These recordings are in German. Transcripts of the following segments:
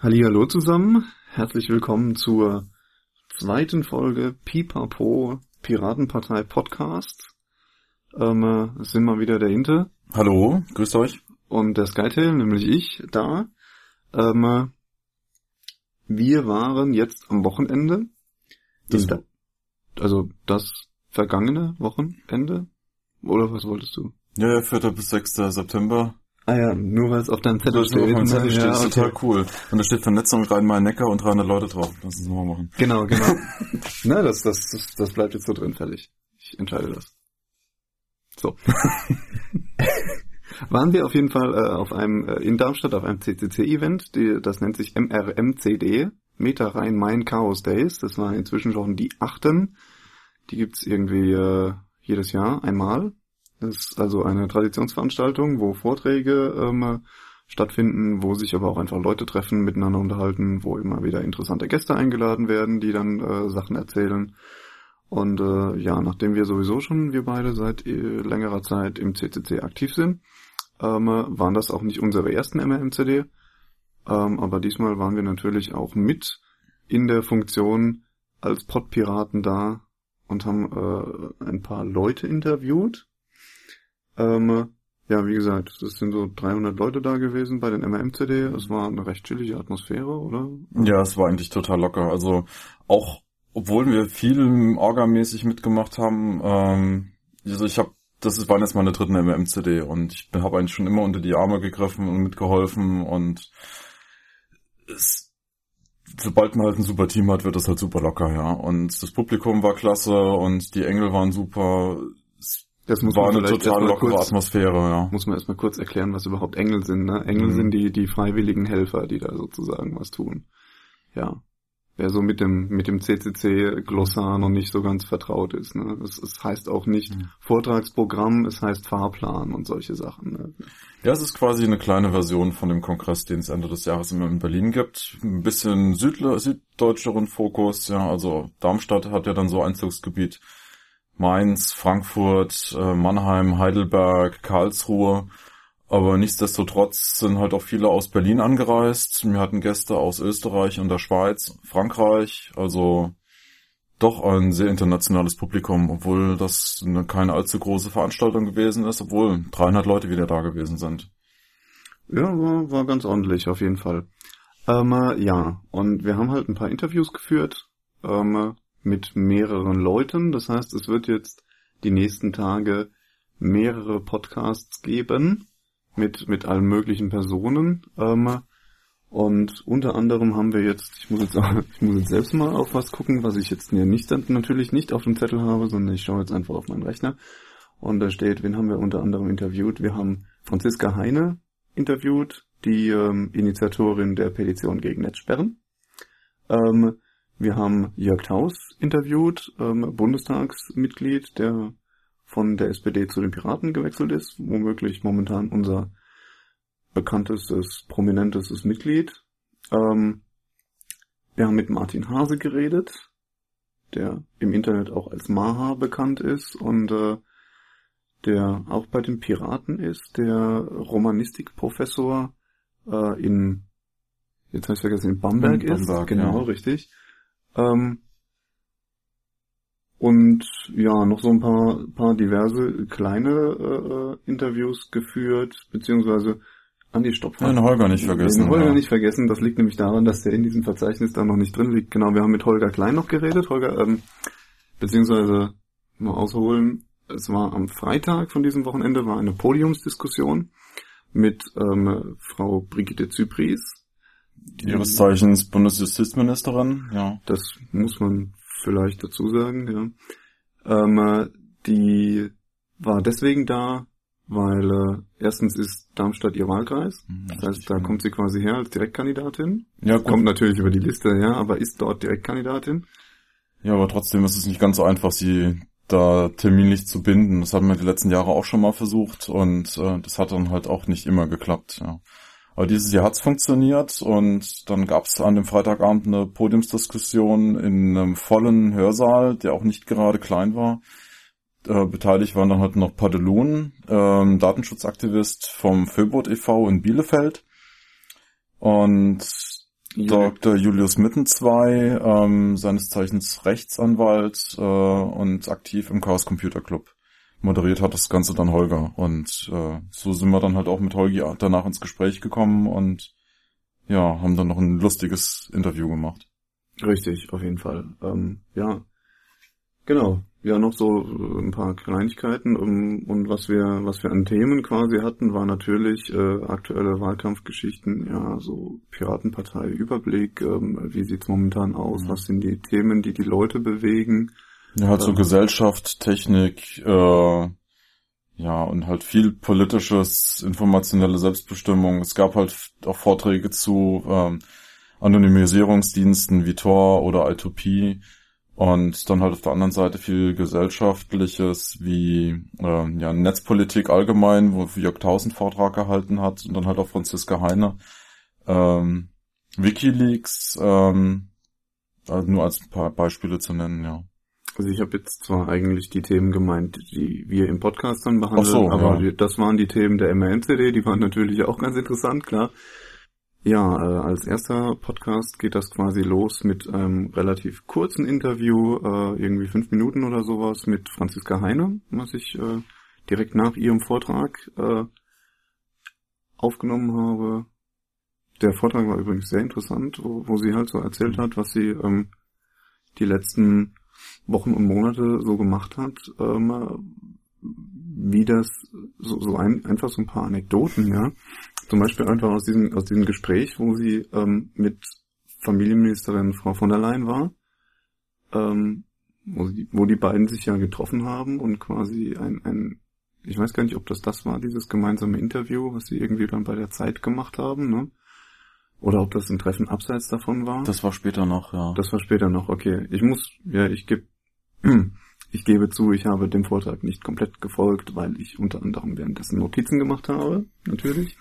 Hallihallo zusammen, herzlich willkommen zur zweiten Folge Pipapo Piratenpartei Podcast. Ähm, äh, es sind mal wieder der Inte Hallo, grüßt euch. und der Skytail, nämlich ich, da. Ähm, äh, wir waren jetzt am Wochenende. Das da- also das vergangene Wochenende? Oder was wolltest du? Ja, 4. bis 6. September. Ah ja, nur weil es auf deinem Zettel steht auf meinem ne? Zettel steht, Ja, ist okay. total cool. Und da steht Vernetzung Rhein-Main-Neckar und 300 Leute drauf. Lass uns nochmal machen. Genau, genau. Na, das, das, das, das bleibt jetzt so drin, fertig. Ich entscheide das. So. Waren wir auf jeden Fall äh, auf einem äh, in Darmstadt auf einem CCC-Event, das nennt sich MRMCD, Meta Rhein-Main Chaos Days. Das war inzwischen schon die achten. Die gibt's irgendwie äh, jedes Jahr einmal. Ist also eine Traditionsveranstaltung, wo Vorträge ähm, stattfinden, wo sich aber auch einfach Leute treffen, miteinander unterhalten, wo immer wieder interessante Gäste eingeladen werden, die dann äh, Sachen erzählen. Und äh, ja, nachdem wir sowieso schon, wir beide, seit äh, längerer Zeit im CCC aktiv sind, ähm, äh, waren das auch nicht unsere ersten MRMCD. Ähm, aber diesmal waren wir natürlich auch mit in der Funktion als Podpiraten da und haben äh, ein paar Leute interviewt. Ähm, ja, wie gesagt, es sind so 300 Leute da gewesen bei den MRMCD. Es war eine recht chillige Atmosphäre, oder? Ja, es war eigentlich total locker. Also auch, obwohl wir viel orgamäßig mitgemacht haben, ähm, also ich habe, das waren jetzt meine dritten MMCD und ich habe eigentlich schon immer unter die Arme gegriffen und mitgeholfen und es, sobald man halt ein super Team hat, wird das halt super locker, ja. Und das Publikum war klasse und die Engel waren super. Es Das muss war man eine total erstmal lockere kurz, Atmosphäre, ja. muss man erstmal kurz erklären, was überhaupt Engel sind. Ne? Engel Mhm. sind die, die freiwilligen Helfer, die da sozusagen was tun. Ja. Wer so mit dem, mit dem CCC-Glossar noch nicht so ganz vertraut ist. Ne? Es, es heißt auch nicht Mhm. Vortragsprogramm, es heißt Fahrplan und solche Sachen. Ne? Ja, es ist quasi eine kleine Version von dem Kongress, den es Ende des Jahres immer in Berlin gibt. Ein bisschen südle süddeutscheren Fokus, ja. Also Darmstadt hat ja dann so Einzugsgebiet. Mainz, Frankfurt, äh, Mannheim, Heidelberg, Karlsruhe. Aber nichtsdestotrotz sind halt auch viele aus Berlin angereist. Wir hatten Gäste aus Österreich und der Schweiz, Frankreich. Also doch ein sehr internationales Publikum, obwohl das eine, keine allzu große Veranstaltung gewesen ist, obwohl 300 Leute wieder da gewesen sind. Ja, war, war ganz ordentlich auf jeden Fall. Ähm, äh, ja, und wir haben halt ein paar Interviews geführt ähm, äh, mit mehreren Leuten. Das heißt, es wird jetzt die nächsten Tage mehrere Podcasts geben mit mit allen möglichen Personen. Ähm, und unter anderem haben wir jetzt, ich muss jetzt, ich muss jetzt selbst mal auf was gucken, was ich jetzt nicht natürlich nicht auf dem Zettel habe, sondern ich schaue jetzt einfach auf meinen Rechner. Und da steht, wen haben wir unter anderem interviewt? Wir haben Franziska Heine interviewt, die ähm, Initiatorin der Petition gegen Netzsperren. Ähm, wir haben Jörg Taus interviewt, ähm, Bundestagsmitglied, der von der SPD zu den Piraten gewechselt ist, womöglich momentan unser bekanntestes, prominentestes Mitglied. Ähm, wir haben mit Martin Hase geredet, der im Internet auch als Maha bekannt ist und äh, der auch bei den Piraten ist, der Romanistikprofessor äh, in, jetzt habe ich vergessen, in Bamberg, In ist. Bamberg, Genau, ja. richtig. Ähm, und ja, noch so ein paar, paar diverse kleine äh, äh, Interviews geführt, beziehungsweise Andi Stopp. Den Holger nicht vergessen, Den Holger ja. nicht vergessen. Das liegt nämlich daran, dass der in diesem Verzeichnis da noch nicht drin liegt. Genau, wir haben mit Holger Klein noch geredet. Holger, ähm, beziehungsweise mal ausholen. Es war am Freitag von diesem Wochenende war eine Podiumsdiskussion mit ähm, Frau Brigitte Zypries. Ihres Zeichens Bundesjustizministerin, ja. Das muss man vielleicht dazu sagen, ja. Ähm, äh, die war deswegen da, weil äh, erstens ist Darmstadt ihr Wahlkreis. Das heißt, da kommt sie quasi her als Direktkandidatin. Ja, gut. Kommt natürlich über die Liste, ja, aber ist dort Direktkandidatin. Ja, aber trotzdem ist es nicht ganz so einfach, sie da terminlich zu binden. Das haben wir die letzten Jahre auch schon mal versucht und äh, das hat dann halt auch nicht immer geklappt. Ja. Aber dieses Jahr hat's funktioniert und dann gab's an dem Freitagabend eine Podiumsdiskussion in einem vollen Hörsaal, der auch nicht gerade klein war. Äh, beteiligt waren dann halt noch Padelun, ähm, Datenschutzaktivist vom Föbot e.V. in Bielefeld. Und Dr. Julius Mittenzwei, ähm, seines Zeichens Rechtsanwalt äh, und aktiv im Chaos Computer Club. Moderiert hat das Ganze dann Holger. Und äh, so sind wir dann halt auch mit Holgi danach ins Gespräch gekommen und ja, haben dann noch ein lustiges Interview gemacht. Richtig, auf jeden Fall. Ähm, ja, genau. Ja, noch so äh, ein paar Kleinigkeiten um, und was wir, was wir an Themen quasi hatten, war natürlich äh, aktuelle Wahlkampfgeschichten, ja, so Piratenpartei Überblick, ähm, wie sieht's momentan aus, mhm. was sind die Themen, die die Leute bewegen. Ja, halt so ähm, Gesellschaft, Technik, äh, ja, und halt viel politisches, informationelle Selbstbestimmung. Es gab halt auch Vorträge zu ähm, Anonymisierungsdiensten wie Tor oder I2P und dann halt auf der anderen Seite viel Gesellschaftliches wie äh, ja, Netzpolitik allgemein, wo Jörg Tausend Vortrag gehalten hat und dann halt auch Franziska Heine. Ähm, Wikileaks, ähm, also nur als ein paar Beispiele zu nennen, ja. Also ich habe jetzt zwar eigentlich die Themen gemeint, die wir im Podcast dann behandeln, so, aber ja. das waren die Themen der MRM-CD, die waren natürlich auch ganz interessant, klar. Ja, äh, als erster Podcast geht das quasi los mit einem relativ kurzen Interview, äh, irgendwie fünf Minuten oder sowas, mit Franziska Heine, was ich äh, direkt nach ihrem Vortrag äh, aufgenommen habe. Der Vortrag war übrigens sehr interessant, wo, wo sie halt so erzählt hat, was sie ähm, die letzten Wochen und Monate so gemacht hat, ähm, wie das so, so ein, einfach so ein paar Anekdoten, ja, zum Beispiel einfach aus diesem, aus diesem Gespräch, wo sie ähm, mit Familienministerin Frau von der Leyen war, ähm, wo, sie, wo die beiden sich ja getroffen haben und quasi ein, ein, ich weiß gar nicht, ob das das war, dieses gemeinsame Interview, was sie irgendwie dann bei der Zeit gemacht haben, ne? Oder ob das ein Treffen abseits davon war. Das war später noch, ja. Das war später noch, okay. Ich muss, ja, ich gebe ich gebe zu, ich habe dem Vortrag nicht komplett gefolgt, weil ich unter anderem währenddessen Notizen gemacht habe, natürlich.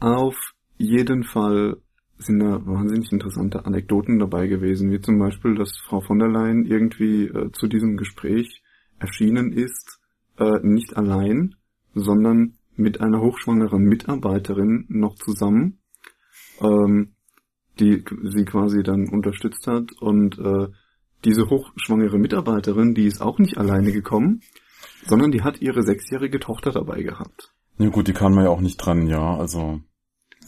Auf jeden Fall sind da wahnsinnig interessante Anekdoten dabei gewesen, wie zum Beispiel, dass Frau von der Leyen irgendwie äh, zu diesem Gespräch erschienen ist, äh, nicht allein, sondern mit einer hochschwangeren Mitarbeiterin noch zusammen, ähm, die sie quasi dann unterstützt hat. Und äh, diese hochschwangere Mitarbeiterin, die ist auch nicht alleine gekommen, sondern die hat ihre sechsjährige Tochter dabei gehabt. Ja gut, die kann man ja auch nicht trennen, ja. Also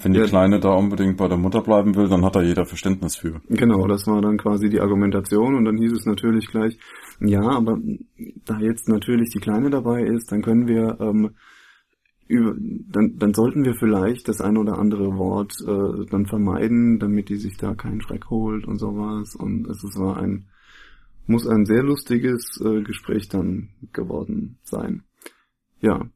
wenn die ja. Kleine da unbedingt bei der Mutter bleiben will, dann hat da jeder Verständnis für. Genau, das war dann quasi die Argumentation und dann hieß es natürlich gleich, ja, aber da jetzt natürlich die Kleine dabei ist, dann können wir ähm, über, dann, dann sollten wir vielleicht das ein oder andere Wort äh, dann vermeiden, damit die sich da keinen Schreck holt und sowas. Und es war ein, muss ein sehr lustiges äh, Gespräch dann geworden sein. Ja,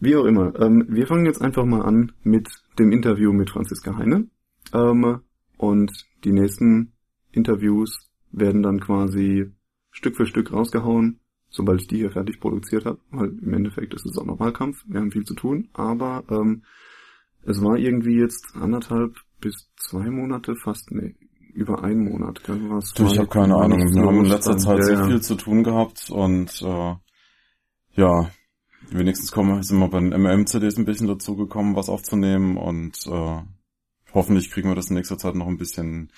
wie auch immer. Ähm, wir fangen jetzt einfach mal an mit dem Interview mit Franziska Heine. Ähm, und die nächsten Interviews werden dann quasi Stück für Stück rausgehauen, sobald ich die hier fertig produziert habe. Weil im Endeffekt ist es auch noch Wahlkampf, wir haben viel zu tun. Aber ähm, es war irgendwie jetzt anderthalb bis zwei Monate, fast nee, über einen Monat. Was du, ich habe keine Ahnung. Wir haben in letzter Zeit ja, sehr viel zu tun gehabt und äh, ja, wenigstens kommen, sind wir bei den MM-CDs ein bisschen dazu gekommen, was aufzunehmen und äh, hoffentlich kriegen wir das in nächster Zeit noch ein bisschen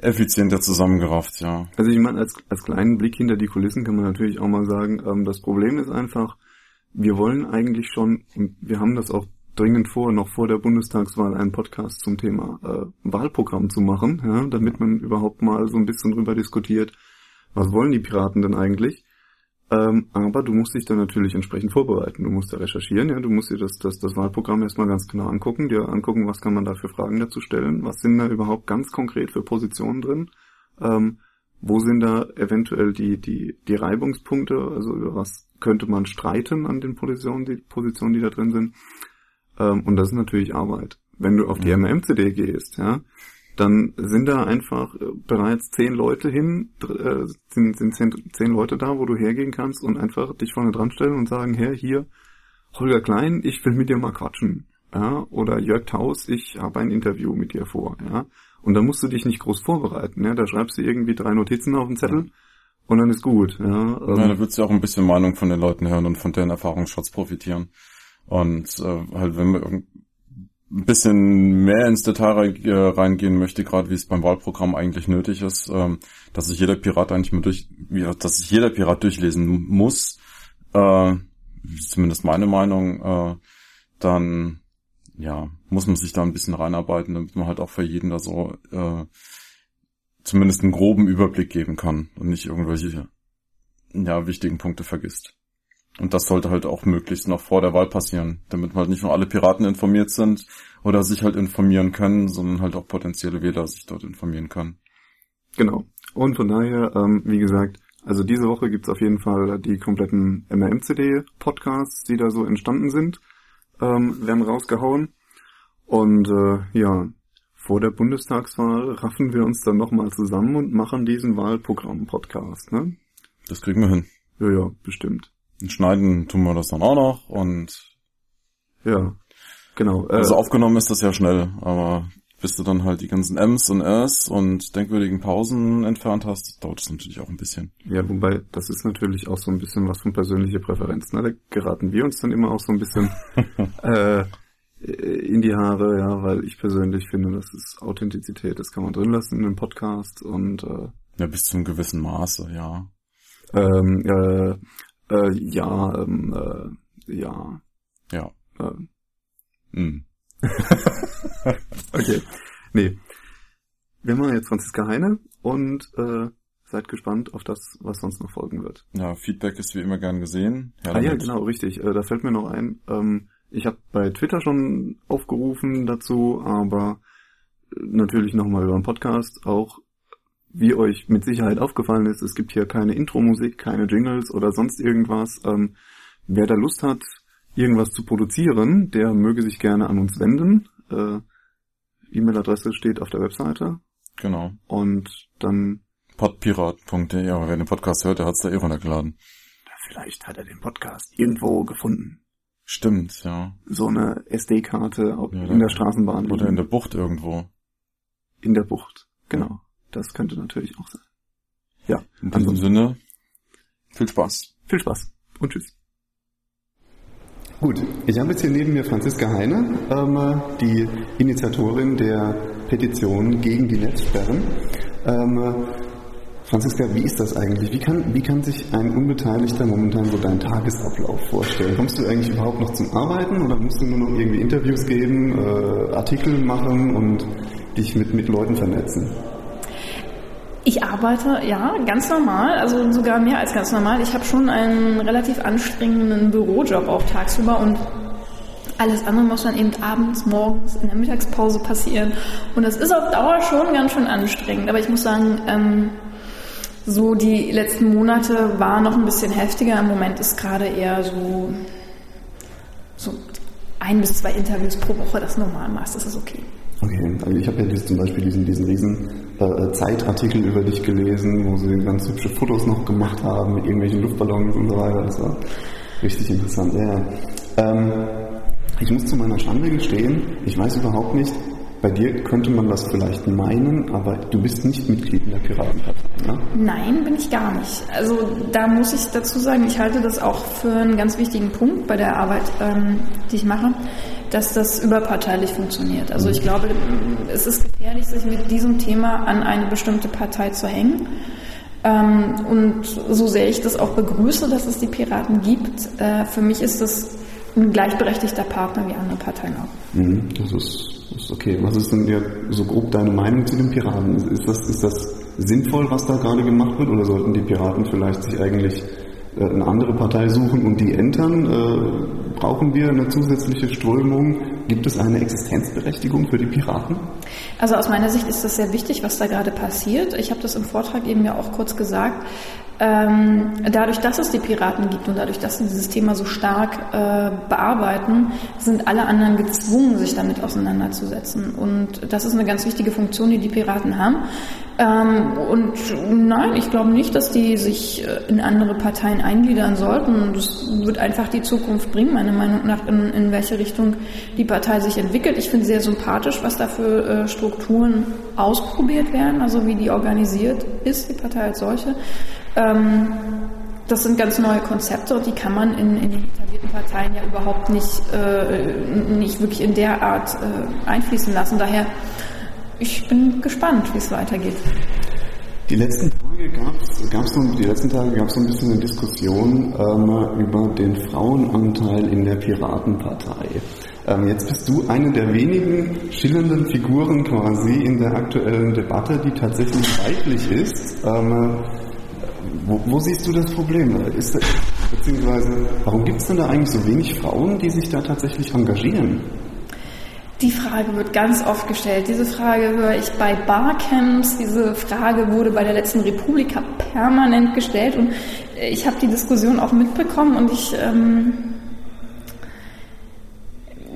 effizienter zusammengerafft, ja. Also ich meine, als, als kleinen Blick hinter die Kulissen kann man natürlich auch mal sagen, ähm, das Problem ist einfach, wir wollen eigentlich schon, und wir haben das auch dringend vor, noch vor der Bundestagswahl einen Podcast zum Thema äh, Wahlprogramm zu machen, ja, damit man überhaupt mal so ein bisschen drüber diskutiert, was wollen die Piraten denn eigentlich? Ähm, aber du musst dich dann natürlich entsprechend vorbereiten. Du musst da recherchieren, ja, du musst dir das, das, das Wahlprogramm erstmal ganz genau angucken, dir angucken, was kann man da für Fragen dazu stellen, was sind da überhaupt ganz konkret für Positionen drin, ähm, wo sind da eventuell die, die, die Reibungspunkte, also über was könnte man streiten an den Positionen, die Positionen, die da drin sind. Ähm, und das ist natürlich Arbeit. Wenn du auf die MM-CD gehst, ja, dann sind da einfach äh, bereits zehn Leute hin, äh, sind, sind zehn, zehn Leute da, wo du hergehen kannst und einfach dich vorne dran stellen und sagen, Herr, hier, Holger Klein, ich will mit dir mal quatschen. Ja, oder Jörg Taus, ich habe ein Interview mit dir vor, ja. Und dann musst du dich nicht groß vorbereiten, ja. Da schreibst du irgendwie drei Notizen auf den Zettel und dann ist gut, ja. ja da würdest du auch ein bisschen Meinung von den Leuten hören und von deren Erfahrungsschatz profitieren. Und äh, halt, wenn wir ein bisschen mehr ins Detail äh, reingehen möchte, gerade wie es beim Wahlprogramm eigentlich nötig ist, ähm, dass sich jeder Pirat eigentlich mal durch, dass sich jeder Pirat durchlesen muss, äh, zumindest meine Meinung, äh, dann ja, muss man sich da ein bisschen reinarbeiten, damit man halt auch für jeden da so äh, zumindest einen groben Überblick geben kann und nicht irgendwelche ja, wichtigen Punkte vergisst. Und das sollte halt auch möglichst noch vor der Wahl passieren, damit halt nicht nur alle Piraten informiert sind oder sich halt informieren können, sondern halt auch potenzielle Wähler sich dort informieren können. Genau. Und von daher, ähm, wie gesagt, also diese Woche gibt's auf jeden Fall die kompletten MRMCD-Podcasts, die da so entstanden sind, ähm, werden rausgehauen. Und äh, ja, vor der Bundestagswahl raffen wir uns dann nochmal zusammen und machen diesen Wahlprogramm-Podcast, ne? Das kriegen wir hin. Ja, ja, bestimmt. Und schneiden tun wir das dann auch noch und ja, genau. Äh, also aufgenommen ist das ja schnell, aber bis du dann halt die ganzen M's und R's und denkwürdigen Pausen entfernt hast, dauert es natürlich auch ein bisschen. Ja, wobei, das ist natürlich auch so ein bisschen was von persönlicher Präferenz. Ne? Da geraten wir uns dann immer auch so ein bisschen äh, in die Haare, ja, weil ich persönlich finde, das ist Authentizität, das kann man drin lassen in einem Podcast und äh, ja, bis zu einem gewissen Maße, ja. Ähm, äh, äh, ja, ähm, äh, ja. Ja. Äh. Mm. okay. Nee. Wir machen jetzt Franziska Heine und äh, seid gespannt auf das, was sonst noch folgen wird. Ja, Feedback ist wie immer gern gesehen. Herr ah ja, genau, richtig. Äh, da fällt mir noch ein. Ähm, ich habe bei Twitter schon aufgerufen dazu, aber natürlich nochmal über den Podcast auch wie euch mit Sicherheit aufgefallen ist, es gibt hier keine Intro-Musik, keine Jingles oder sonst irgendwas. Ähm, wer da Lust hat, irgendwas zu produzieren, der möge sich gerne an uns wenden. Äh, E-Mail-Adresse steht auf der Webseite. Genau. Und dann podpirat.de, aber wer den Podcast hört, der hat's da eh runtergeladen. Vielleicht hat er den Podcast irgendwo gefunden. Stimmt, ja. So eine SD-Karte ja, in der Straßenbahn. Oder in der Bucht irgendwo. In der Bucht, genau. Das könnte natürlich auch sein. Ja. In diesem also, Sinne, viel Spaß. Viel Spaß und tschüss. Gut, ich habe jetzt hier neben mir Franziska Heine, ähm, die Initiatorin der Petition gegen die Netzsperren. Ähm, Franziska, wie ist das eigentlich? Wie kann, wie kann sich ein Unbeteiligter momentan so deinen Tagesablauf vorstellen? Kommst du eigentlich überhaupt noch zum Arbeiten oder musst du nur noch irgendwie Interviews geben, äh, Artikel machen und dich mit, mit Leuten vernetzen? Ich arbeite, ja, ganz normal, also sogar mehr als ganz normal. Ich habe schon einen relativ anstrengenden Bürojob auch tagsüber und alles andere muss dann eben abends, morgens, in der Mittagspause passieren. Und das ist auf Dauer schon ganz schön anstrengend. Aber ich muss sagen, ähm, so die letzten Monate war noch ein bisschen heftiger. Im Moment ist gerade eher so, so ein bis zwei Interviews pro Woche das Normalmaß. Das ist okay. Okay, also ich habe ja zum Beispiel diesen, diesen riesen äh, Zeitartikel über dich gelesen, wo sie ganz hübsche Fotos noch gemacht haben mit irgendwelchen Luftballons und so weiter. Das war richtig interessant. Ja. Ähm, ich muss zu meiner Schande gestehen, ich weiß überhaupt nicht, bei dir könnte man das vielleicht meinen, aber du bist nicht Mitglied in der Piratenpartei, ne? Nein, bin ich gar nicht. Also da muss ich dazu sagen, ich halte das auch für einen ganz wichtigen Punkt bei der Arbeit, ähm, die ich mache dass das überparteilich funktioniert. Also ich glaube, es ist gefährlich, sich mit diesem Thema an eine bestimmte Partei zu hängen. Ähm, und so sehr ich das auch begrüße, dass es die Piraten gibt, äh, für mich ist das ein gleichberechtigter Partner wie andere Parteien auch. Mhm, das ist, ist okay. Was ist denn ja so grob deine Meinung zu den Piraten? Ist das, ist das sinnvoll, was da gerade gemacht wird, oder sollten die Piraten vielleicht sich eigentlich äh, eine andere Partei suchen und die entern? Brauchen wir eine zusätzliche Strömung? Gibt es eine Existenzberechtigung für die Piraten? Also aus meiner Sicht ist das sehr wichtig, was da gerade passiert. Ich habe das im Vortrag eben ja auch kurz gesagt. Ähm, dadurch, dass es die Piraten gibt und dadurch, dass sie dieses Thema so stark äh, bearbeiten, sind alle anderen gezwungen, sich damit auseinanderzusetzen. Und das ist eine ganz wichtige Funktion, die die Piraten haben. Ähm, und nein, ich glaube nicht, dass die sich äh, in andere Parteien eingliedern sollten. Das wird einfach die Zukunft bringen, meiner Meinung nach, in, in welche Richtung die Partei sich entwickelt. Ich finde sehr sympathisch, was da für äh, Strukturen ausprobiert werden, also wie die organisiert ist, die Partei als solche. Ähm, das sind ganz neue Konzepte und die kann man in, in den etablierten Parteien ja überhaupt nicht, äh, nicht wirklich in der Art äh, einfließen lassen. Daher, ich bin gespannt, wie es weitergeht. Die letzten Tage gab es die letzten Tage gab es so ein bisschen eine Diskussion ähm, über den Frauenanteil in der Piratenpartei. Ähm, jetzt bist du eine der wenigen schillernden Figuren quasi in der aktuellen Debatte, die tatsächlich weiblich ist. Ähm, wo, wo, siehst du das Problem? Ist, beziehungsweise, warum gibt es denn da eigentlich so wenig Frauen, die sich da tatsächlich engagieren? Die Frage wird ganz oft gestellt. Diese Frage höre ich bei Barcamps. Diese Frage wurde bei der letzten Republika permanent gestellt und ich habe die Diskussion auch mitbekommen und ich, ähm,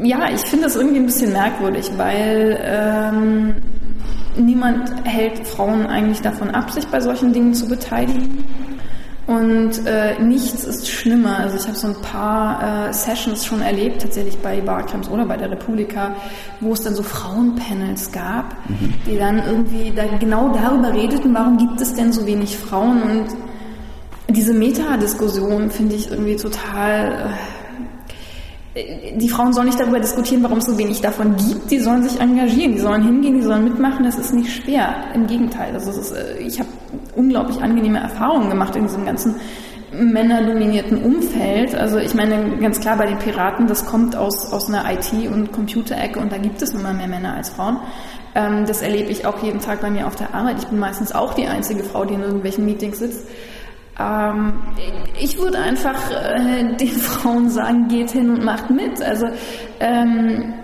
ja, ich finde das irgendwie ein bisschen merkwürdig, weil ähm, niemand hält Frauen eigentlich davon ab, sich bei solchen Dingen zu beteiligen. Und äh, nichts ist schlimmer. Also ich habe so ein paar äh, Sessions schon erlebt, tatsächlich bei Barcamps oder bei der Republika, wo es dann so Frauenpanels gab, mhm. die dann irgendwie da genau darüber redeten, warum gibt es denn so wenig Frauen. Und diese Metadiskussion finde ich irgendwie total... Äh, die Frauen sollen nicht darüber diskutieren, warum es so wenig davon gibt. Die sollen sich engagieren, die sollen hingehen, die sollen mitmachen. Das ist nicht schwer. Im Gegenteil. Also ist, äh, ich habe unglaublich angenehme Erfahrungen gemacht in diesem ganzen männerdominierten Umfeld. Also ich meine ganz klar bei den Piraten, das kommt aus, aus einer IT- und Computerecke und da gibt es mal mehr Männer als Frauen. Ähm, das erlebe ich auch jeden Tag bei mir auf der Arbeit. Ich bin meistens auch die einzige Frau, die in irgendwelchen Meetings sitzt. Ähm, ich würde einfach äh, den Frauen sagen, geht hin und macht mit. Also ähm,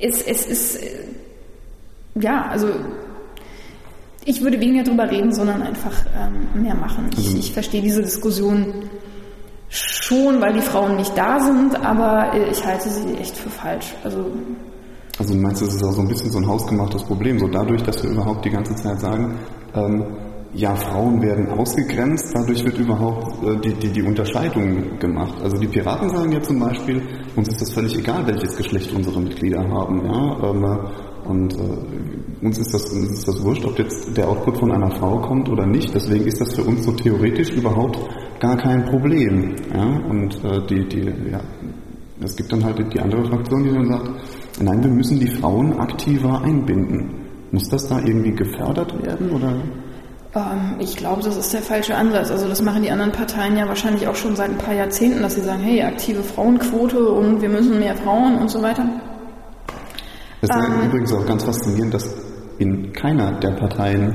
es, es ist äh, ja, also ich würde weniger darüber reden, sondern einfach ähm, mehr machen. Ich, mhm. ich verstehe diese Diskussion schon, weil die Frauen nicht da sind, aber äh, ich halte sie echt für falsch. Also also du meinst, das ist auch so ein bisschen so ein hausgemachtes Problem, so dadurch, dass wir überhaupt die ganze Zeit sagen, ähm, ja, Frauen werden ausgegrenzt, dadurch wird überhaupt äh, die, die, die Unterscheidung gemacht. Also die Piraten sagen ja zum Beispiel, uns ist das völlig egal, welches Geschlecht unsere Mitglieder haben. Ja? Ähm, und äh, uns ist das, uns ist das wurscht, ob jetzt der Output von einer Frau kommt oder nicht. Deswegen ist das für uns so theoretisch überhaupt gar kein Problem. Ja? Und äh, die, die, ja, es gibt dann halt die andere Fraktion, die dann sagt, nein, wir müssen die Frauen aktiver einbinden. Muss das da irgendwie gefördert werden oder? Ähm, ich glaube, das ist der falsche Ansatz. Also das machen die anderen Parteien ja wahrscheinlich auch schon seit ein paar Jahrzehnten, dass sie sagen, hey, aktive Frauenquote und wir müssen mehr Frauen und so weiter. Es ist ähm, übrigens auch ganz faszinierend, dass in keiner der Parteien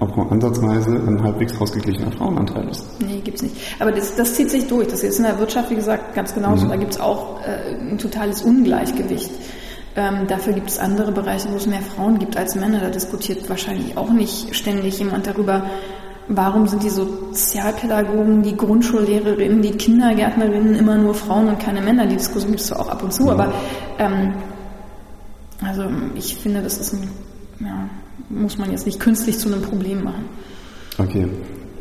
auch nur ansatzweise ein halbwegs ausgeglichener Frauenanteil ist. Nee, gibt's nicht. Aber das, das zieht sich durch. Das ist in der Wirtschaft, wie gesagt, ganz genauso. Mhm. Da gibt's auch äh, ein totales Ungleichgewicht. Ähm, dafür gibt es andere Bereiche, wo es mehr Frauen gibt als Männer. Da diskutiert wahrscheinlich auch nicht ständig jemand darüber, warum sind die Sozialpädagogen, die Grundschullehrerinnen, die Kindergärtnerinnen immer nur Frauen und keine Männer. Die Diskussion gibt es zwar auch ab und zu, aber ähm, also ich finde, das ist ein, ja, muss man jetzt nicht künstlich zu einem Problem machen. Okay.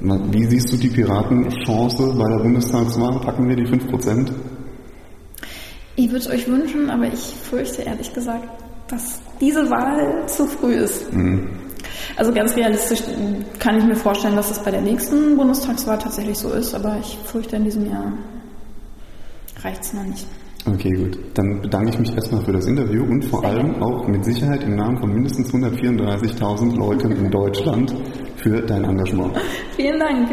Wie siehst du die Piratenchance bei der Bundestagswahl? Packen wir die 5 Prozent? Ich würde es euch wünschen, aber ich fürchte ehrlich gesagt, dass diese Wahl zu früh ist. Mhm. Also ganz realistisch kann ich mir vorstellen, dass es bei der nächsten Bundestagswahl tatsächlich so ist, aber ich fürchte, in diesem Jahr reicht es noch nicht. Okay, gut. Dann bedanke ich mich erstmal für das Interview und vor Sehr allem auch mit Sicherheit im Namen von mindestens 134.000 Leuten in Deutschland für dein Engagement. Vielen Dank.